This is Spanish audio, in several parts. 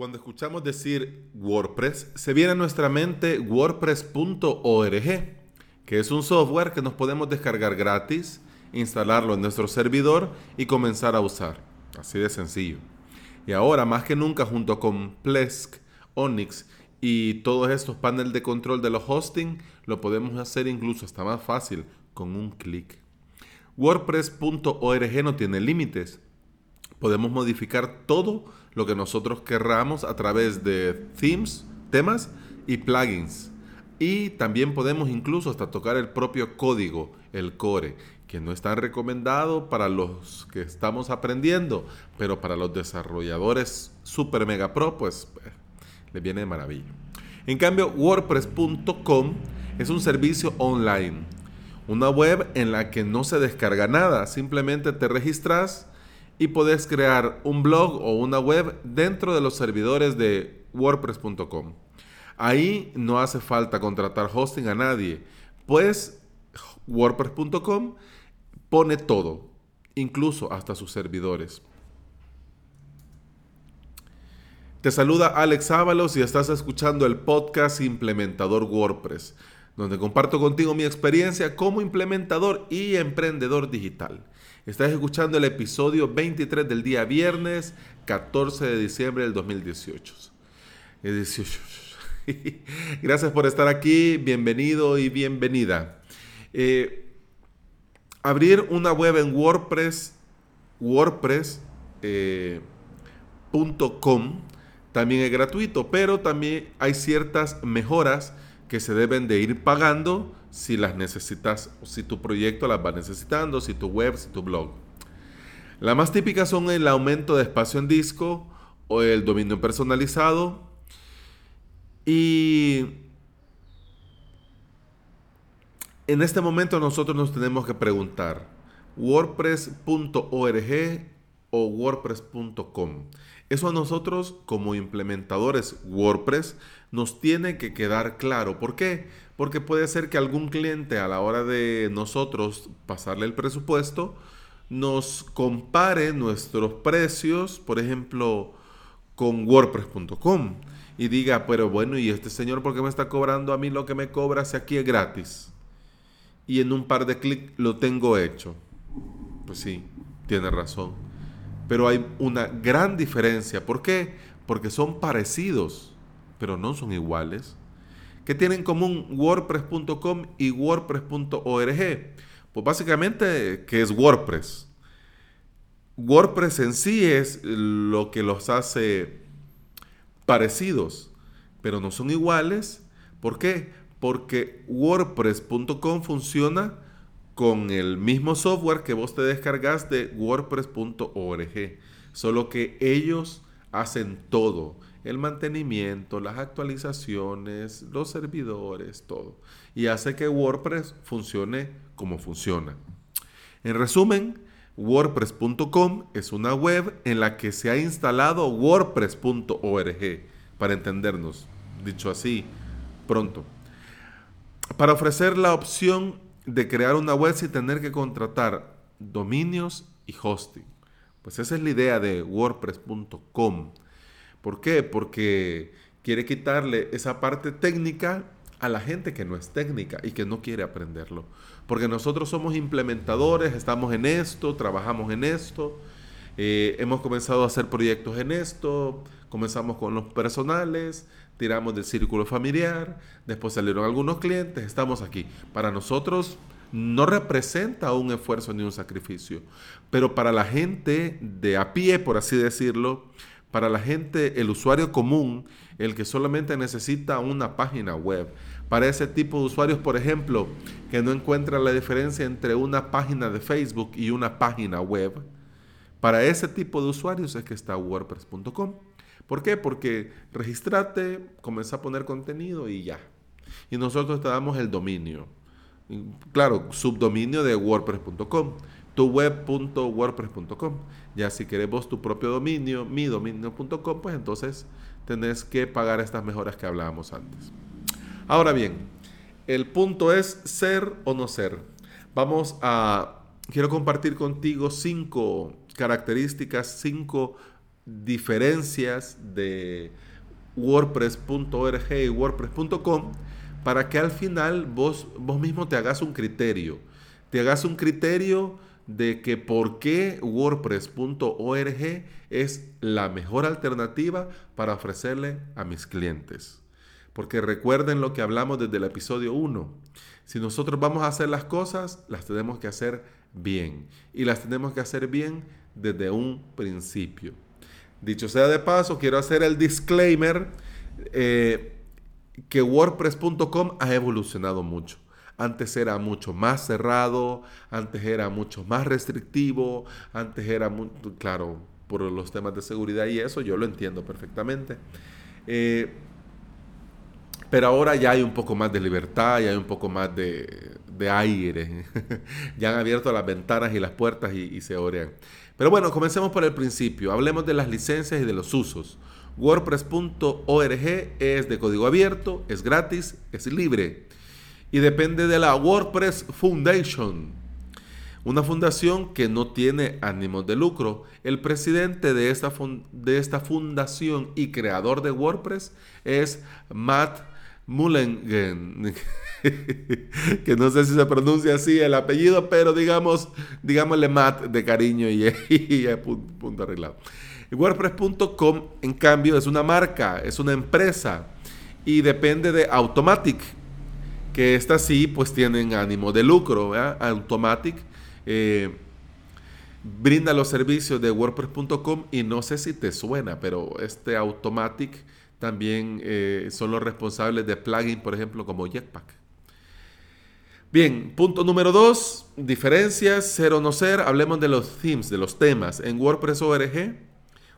Cuando escuchamos decir WordPress, se viene a nuestra mente wordpress.org, que es un software que nos podemos descargar gratis, instalarlo en nuestro servidor y comenzar a usar. Así de sencillo. Y ahora, más que nunca, junto con Plesk, Onyx y todos estos paneles de control de los hosting, lo podemos hacer incluso hasta más fácil con un clic. WordPress.org no tiene límites. Podemos modificar todo lo que nosotros querramos a través de themes, temas y plugins. Y también podemos incluso hasta tocar el propio código, el core, que no es tan recomendado para los que estamos aprendiendo, pero para los desarrolladores super mega pro, pues eh, les viene de maravilla. En cambio, WordPress.com es un servicio online, una web en la que no se descarga nada, simplemente te registras y puedes crear un blog o una web dentro de los servidores de wordpress.com. Ahí no hace falta contratar hosting a nadie, pues wordpress.com pone todo, incluso hasta sus servidores. Te saluda Alex Ábalos y estás escuchando el podcast Implementador WordPress, donde comparto contigo mi experiencia como implementador y emprendedor digital. Estás escuchando el episodio 23 del día viernes 14 de diciembre del 2018. Gracias por estar aquí, bienvenido y bienvenida. Eh, abrir una web en WordPress, wordpress.com, eh, también es gratuito, pero también hay ciertas mejoras que se deben de ir pagando si las necesitas, si tu proyecto las va necesitando, si tu web, si tu blog. Las más típicas son el aumento de espacio en disco o el dominio personalizado. Y en este momento nosotros nos tenemos que preguntar, wordpress.org o wordpress.com. Eso a nosotros como implementadores WordPress nos tiene que quedar claro. ¿Por qué? Porque puede ser que algún cliente a la hora de nosotros pasarle el presupuesto nos compare nuestros precios, por ejemplo, con wordpress.com y diga, pero bueno, ¿y este señor por qué me está cobrando a mí lo que me cobra si aquí es gratis? Y en un par de clics lo tengo hecho. Pues sí, tiene razón pero hay una gran diferencia. ¿Por qué? Porque son parecidos, pero no son iguales. ¿Qué tienen en común WordPress.com y WordPress.org? Pues básicamente, ¿qué es WordPress? WordPress en sí es lo que los hace parecidos, pero no son iguales. ¿Por qué? Porque WordPress.com funciona con el mismo software que vos te descargas de wordpress.org. Solo que ellos hacen todo. El mantenimiento, las actualizaciones, los servidores, todo. Y hace que WordPress funcione como funciona. En resumen, WordPress.com es una web en la que se ha instalado WordPress.org, para entendernos, dicho así, pronto. Para ofrecer la opción de crear una web sin tener que contratar dominios y hosting. Pues esa es la idea de wordpress.com. ¿Por qué? Porque quiere quitarle esa parte técnica a la gente que no es técnica y que no quiere aprenderlo. Porque nosotros somos implementadores, estamos en esto, trabajamos en esto, eh, hemos comenzado a hacer proyectos en esto, comenzamos con los personales, tiramos del círculo familiar, después salieron algunos clientes, estamos aquí. Para nosotros no representa un esfuerzo ni un sacrificio, pero para la gente de a pie, por así decirlo, para la gente, el usuario común, el que solamente necesita una página web, para ese tipo de usuarios, por ejemplo, que no encuentran la diferencia entre una página de Facebook y una página web, para ese tipo de usuarios es que está WordPress.com. ¿Por qué? Porque registrate, comienza a poner contenido y ya. Y nosotros te damos el dominio. Claro, subdominio de wordpress.com, tuweb.wordpress.com. Ya si queremos tu propio dominio, mi dominio.com, pues entonces tenés que pagar estas mejoras que hablábamos antes. Ahora bien, el punto es ser o no ser. Vamos a, quiero compartir contigo cinco características, cinco diferencias de wordpress.org y wordpress.com para que al final vos, vos mismo te hagas un criterio. Te hagas un criterio de que por qué wordpress.org es la mejor alternativa para ofrecerle a mis clientes. Porque recuerden lo que hablamos desde el episodio 1. Si nosotros vamos a hacer las cosas, las tenemos que hacer bien. Y las tenemos que hacer bien desde un principio. Dicho sea de paso, quiero hacer el disclaimer eh, que WordPress.com ha evolucionado mucho. Antes era mucho más cerrado, antes era mucho más restrictivo, antes era, muy, claro, por los temas de seguridad y eso, yo lo entiendo perfectamente. Eh, pero ahora ya hay un poco más de libertad, ya hay un poco más de, aire. ya han abierto las ventanas y las puertas y, y se orean. Pero bueno, comencemos por el principio. Hablemos de las licencias y de los usos. WordPress.org es de código abierto, es gratis, es libre y depende de la WordPress Foundation, una fundación que no tiene ánimos de lucro. El presidente de esta, de esta fundación y creador de WordPress es Matt Mullengen, que no sé si se pronuncia así el apellido, pero digamos, digámosle Matt de cariño y, y, punto arreglado. WordPress.com, en cambio, es una marca, es una empresa y depende de Automatic, que estas sí, pues tienen ánimo de lucro. Automatic eh, brinda los servicios de WordPress.com y no sé si te suena, pero este Automatic también eh, son los responsables de plugins, por ejemplo, como Jetpack. Bien, punto número dos, diferencias, ser o no ser. Hablemos de los themes, de los temas. En WordPress ORG,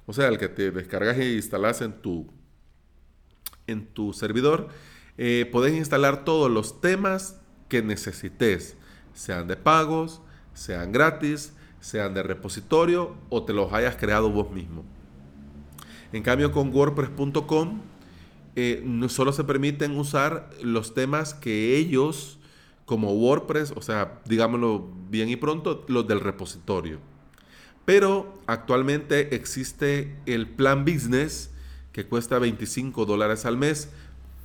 o sea, el que te descargas e instalas en tu, en tu servidor, eh, podés instalar todos los temas que necesites, sean de pagos, sean gratis, sean de repositorio o te los hayas creado vos mismo. En cambio, con WordPress.com eh, no solo se permiten usar los temas que ellos, como WordPress, o sea, digámoslo bien y pronto, los del repositorio. Pero actualmente existe el plan business que cuesta 25 dólares al mes,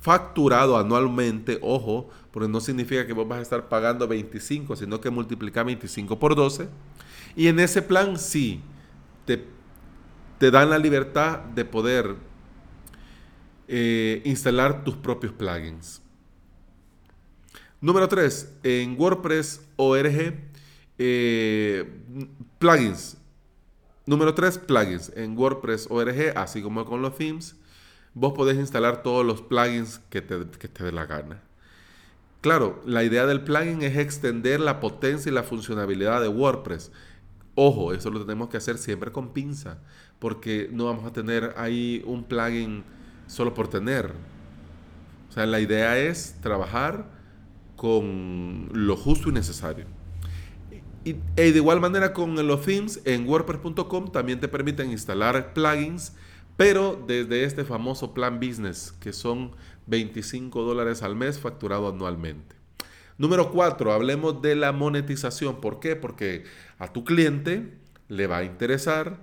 facturado anualmente, ojo, porque no significa que vos vas a estar pagando 25, sino que multiplica 25 por 12. Y en ese plan sí, te te dan la libertad de poder eh, instalar tus propios plugins. Número 3, en WordPress ORG, eh, plugins. Número 3, plugins. En WordPress ORG, así como con los themes, vos podés instalar todos los plugins que te, que te dé la gana. Claro, la idea del plugin es extender la potencia y la funcionalidad de WordPress. Ojo, eso lo tenemos que hacer siempre con pinza porque no vamos a tener ahí un plugin solo por tener. O sea, la idea es trabajar con lo justo y necesario. Y, de igual manera con los themes en WordPress.com también te permiten instalar plugins, pero desde este famoso plan business, que son 25 dólares al mes facturado anualmente. Número 4, hablemos de la monetización. ¿Por qué? Porque a tu cliente le va a interesar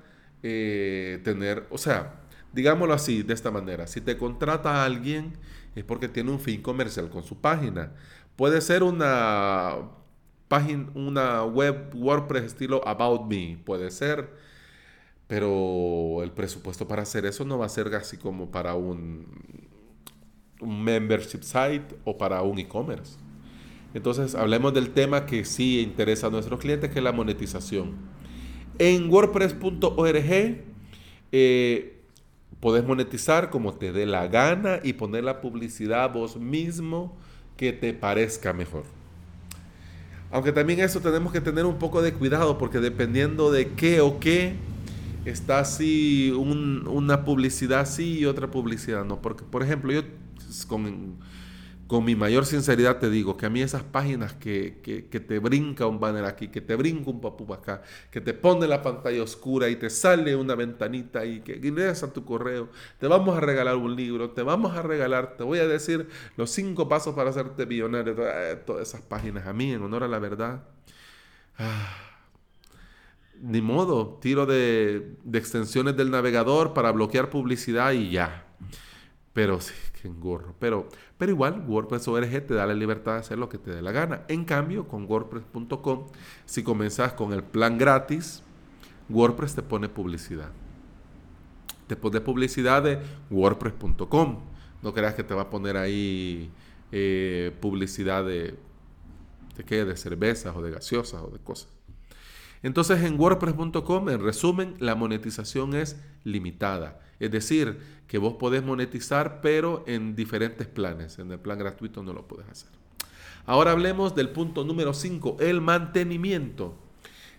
eh, tener, o sea, digámoslo así, de esta manera, si te contrata a alguien es porque tiene un fin comercial con su página. Puede ser una página, una web WordPress estilo About Me, puede ser, pero el presupuesto para hacer eso no va a ser así como para un, un membership site o para un e-commerce. Entonces, hablemos del tema que sí interesa a nuestros clientes, que es la monetización. En WordPress.org eh, podés monetizar como te dé la gana y poner la publicidad vos mismo que te parezca mejor. Aunque también eso tenemos que tener un poco de cuidado porque dependiendo de qué o qué, está así una publicidad sí y otra publicidad no. Porque, por ejemplo, yo con con mi mayor sinceridad te digo que a mí esas páginas que, te brinca un banner aquí, que te brinca un papu acá, que te pone la pantalla oscura y te sale una ventanita y que ingresa tu correo, te vamos a regalar un libro, te vamos a regalar, te voy a decir los cinco pasos para hacerte millonario, todas esas páginas a mí en honor a la verdad. Ah, ni modo, tiro de, extensiones del navegador para bloquear publicidad y ya. Pero sí, qué engorro. Pero, pero igual, WordPress ORG te da la libertad de hacer lo que te dé la gana. En cambio, con WordPress.com, si comenzas con el plan gratis, WordPress te pone publicidad. Te pone publicidad de WordPress.com. No creas que te va a poner ahí eh, publicidad de, de, cervezas o de gaseosas o de cosas. Entonces en WordPress.com, en resumen, la monetización es limitada. Es decir, que vos podés monetizar, pero en diferentes planes. En el plan gratuito no lo puedes hacer. Ahora hablemos del punto número 5, el mantenimiento.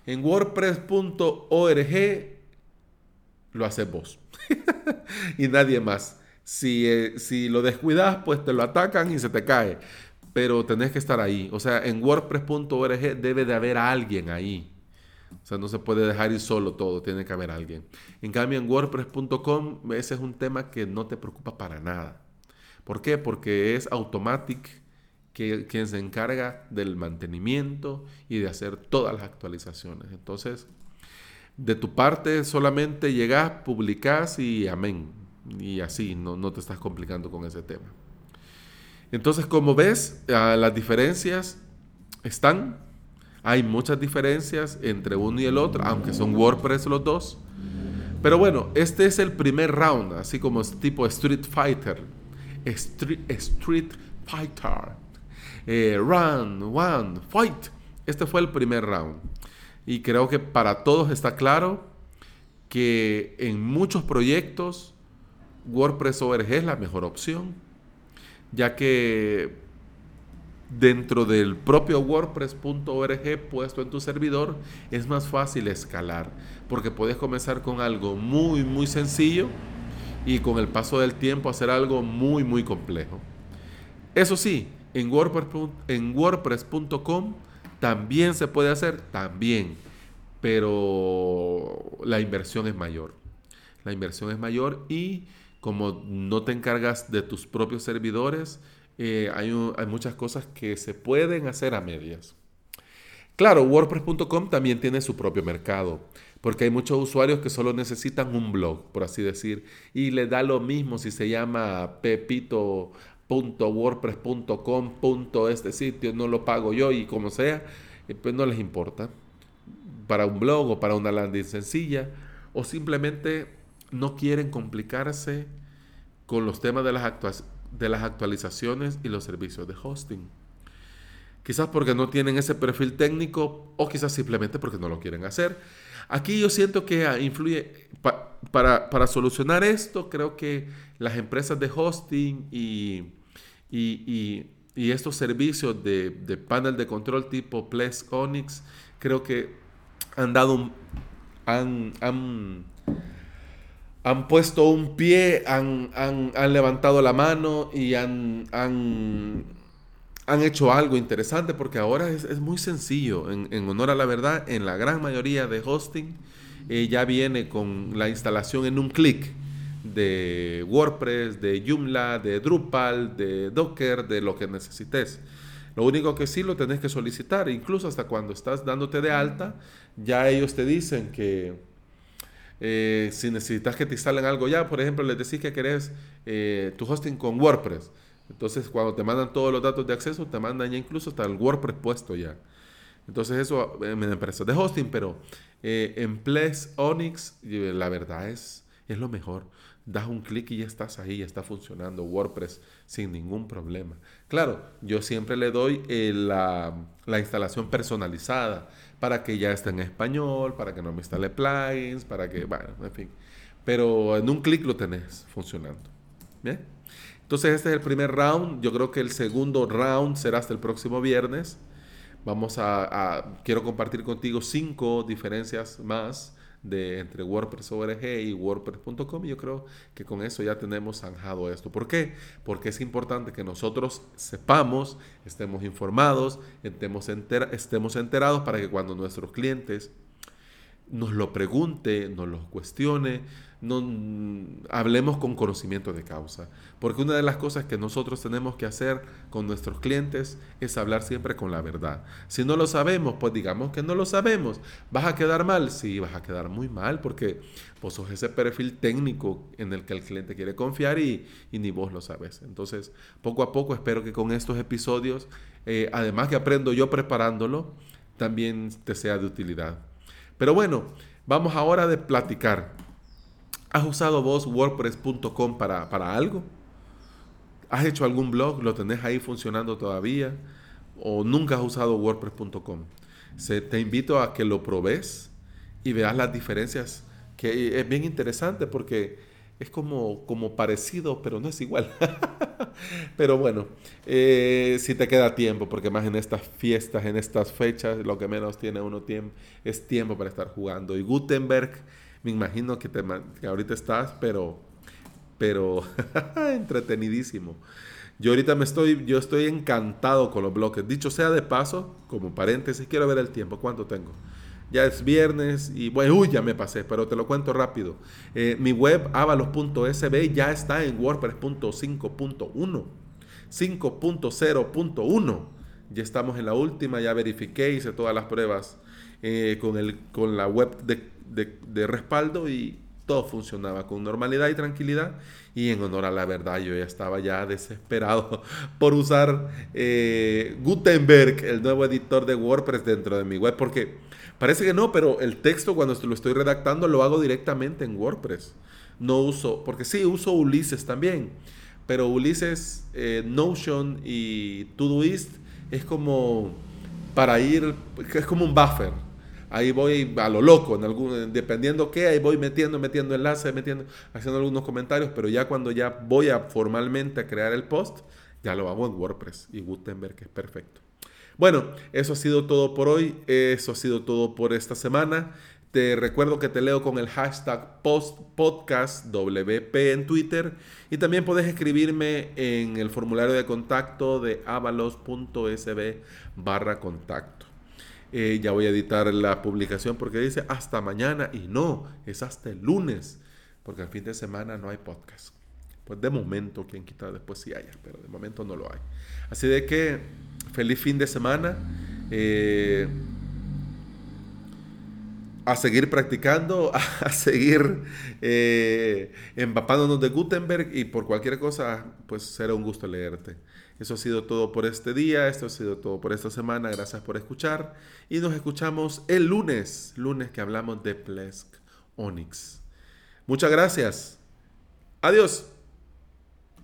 En WordPress.org lo haces vos y nadie más. Si, eh, si lo descuidas, pues te lo atacan y se te cae. Pero tenés que estar ahí. O sea, en WordPress.org debe de haber alguien ahí. O sea, no se puede dejar ir solo todo, tiene que haber alguien. En cambio, en WordPress.com ese es un tema que no te preocupa para nada. ¿Por qué? Porque es Automatic que, quien se encarga del mantenimiento y de hacer todas las actualizaciones. Entonces, de tu parte solamente llegas, publicas y amén. Y así, no, no te estás complicando con ese tema. Entonces, como ves, ah, las diferencias están. Hay muchas diferencias entre uno y el otro, aunque son WordPress los dos. Pero bueno, este es el primer round, así como tipo Street Fighter. Street, Street Fighter. Eh, run, one, fight. Este fue el primer round. Y creo que para todos está claro que en muchos proyectos WordPress ORG es la mejor opción, ya que dentro del propio WordPress.org puesto en tu servidor es más fácil escalar, porque puedes comenzar con algo muy, muy sencillo y con el paso del tiempo hacer algo muy, muy complejo. Eso sí, en WordPress.com también se puede hacer, también, pero la inversión es mayor. La inversión es mayor y como no te encargas de tus propios servidores, eh, hay, muchas cosas que se pueden hacer a medias. Claro, WordPress.com también tiene su propio mercado, porque hay muchos usuarios que solo necesitan un blog, por así decir, y le da lo mismo si se llama Pepito .wordpress.com. este sitio, no lo pago yo y como sea, eh, pues no les importa. Para un blog o para una landing sencilla, o simplemente no quieren complicarse con los temas de las, de las actualizaciones y los servicios de hosting. Quizás porque no tienen ese perfil técnico o quizás simplemente porque no lo quieren hacer. Aquí yo siento que ah, influye, para, para, solucionar esto, creo que las empresas de hosting y, y, estos servicios de, panel de control tipo Plex Onyx, creo que han dado han, puesto un pie, han, levantado la mano y han, han, hecho algo interesante porque ahora es, muy sencillo. En, honor a la verdad, en la gran mayoría de hosting eh, ya viene con la instalación en un clic de WordPress, de Joomla, de Drupal, de Docker, de lo que necesites. Lo único que sí lo tenés que solicitar, incluso hasta cuando estás dándote de alta, ya ellos te dicen que eh, si necesitas que te instalen algo ya, por ejemplo, les decís que querés eh, tu hosting con WordPress. Entonces, cuando te mandan todos los datos de acceso, te mandan ya incluso hasta el WordPress puesto ya. Entonces, eso en empresas de hosting, pero eh, en Plex, Onyx, la verdad es, es lo mejor das un clic y ya estás ahí, ya está funcionando WordPress sin ningún problema. Claro, yo siempre le doy eh, la, instalación personalizada para que ya esté en español, para que no me instale plugins, para que, bueno, en fin. Pero en un clic lo tenés funcionando. ¿Bien? Entonces este es el primer round. Yo creo que el segundo round será hasta el próximo viernes. Vamos a, a quiero compartir contigo cinco diferencias más de entre WordPress ORG y WordPress.com y yo creo que con eso ya tenemos zanjado esto. ¿Por qué? Porque es importante que nosotros sepamos, estemos informados, estemos, estemos enterados para que cuando nuestros clientes nos lo pregunte, nos lo cuestione, no hablemos con conocimiento de causa. Porque una de las cosas que nosotros tenemos que hacer con nuestros clientes es hablar siempre con la verdad. Si no lo sabemos, pues digamos que no lo sabemos. ¿Vas a quedar mal? Sí, vas a quedar muy mal porque vos sos ese perfil técnico en el que el cliente quiere confiar y, ni vos lo sabes. Entonces, poco a poco espero que con estos episodios, eh, además que aprendo yo preparándolo, también te sea de utilidad. Pero bueno, vamos ahora de platicar. ¿Has usado vos WordPress.com para, para algo? ¿Has hecho algún blog? ¿Lo tenés ahí funcionando todavía? ¿O nunca has usado WordPress.com? Te invito a que lo probes y veas las diferencias, que es bien interesante porque es como, como parecido, pero no es igual. pero bueno, eh, si te queda tiempo, porque más en estas fiestas, en estas fechas, lo que menos tiene uno es tiempo para estar jugando. Y Gutenberg, me imagino que, te, ahorita estás, pero, pero entretenidísimo. Yo ahorita me estoy, yo estoy encantado con los bloques. Dicho sea de paso, como paréntesis, quiero ver el tiempo. ¿Cuánto tengo? Ya es viernes y bueno, uy, ya me pasé, pero te lo cuento rápido. Eh, mi web avalos.sb ya está en WordPress.5.1, 5.0.1. Ya estamos en la última, ya verifiqué, hice todas las pruebas eh, con, el, con la web de respaldo y todo funcionaba con normalidad y tranquilidad. Y en honor a la verdad, yo ya estaba ya desesperado por usar eh, Gutenberg, el nuevo editor de WordPress dentro de mi web, porque parece que no, pero el texto cuando lo estoy redactando lo hago directamente en WordPress. No uso, porque sí, uso Ulises también, pero Ulises, eh, Notion y Todoist es como para ir, es como un buffer ahí voy a lo loco, en algún, dependiendo qué, ahí voy metiendo, metiendo enlaces, metiendo, haciendo algunos comentarios, pero ya cuando ya voy a formalmente a crear el post, ya lo hago en WordPress y Gutenberg es perfecto. Bueno, eso ha sido todo por hoy, eso ha sido todo por esta semana. Te recuerdo que te leo con el hashtag postpodcastwp en Twitter y también puedes escribirme en el formulario de contacto de avalos.sb barra contacto. Eh, ya voy a editar la publicación porque dice hasta mañana y no, es hasta el lunes, porque el fin de semana no hay podcast. Pues de momento, quien quita después sí haya, pero de momento no lo hay. Así de que feliz fin de semana. Eh, a seguir practicando, a, seguir eh, empapándonos de Gutenberg y por cualquier cosa, pues será un gusto leerte. Eso ha sido todo por este día, esto ha sido todo por esta semana, gracias por escuchar y nos escuchamos el lunes, lunes que hablamos de Plesk Onyx. Muchas gracias. Adiós.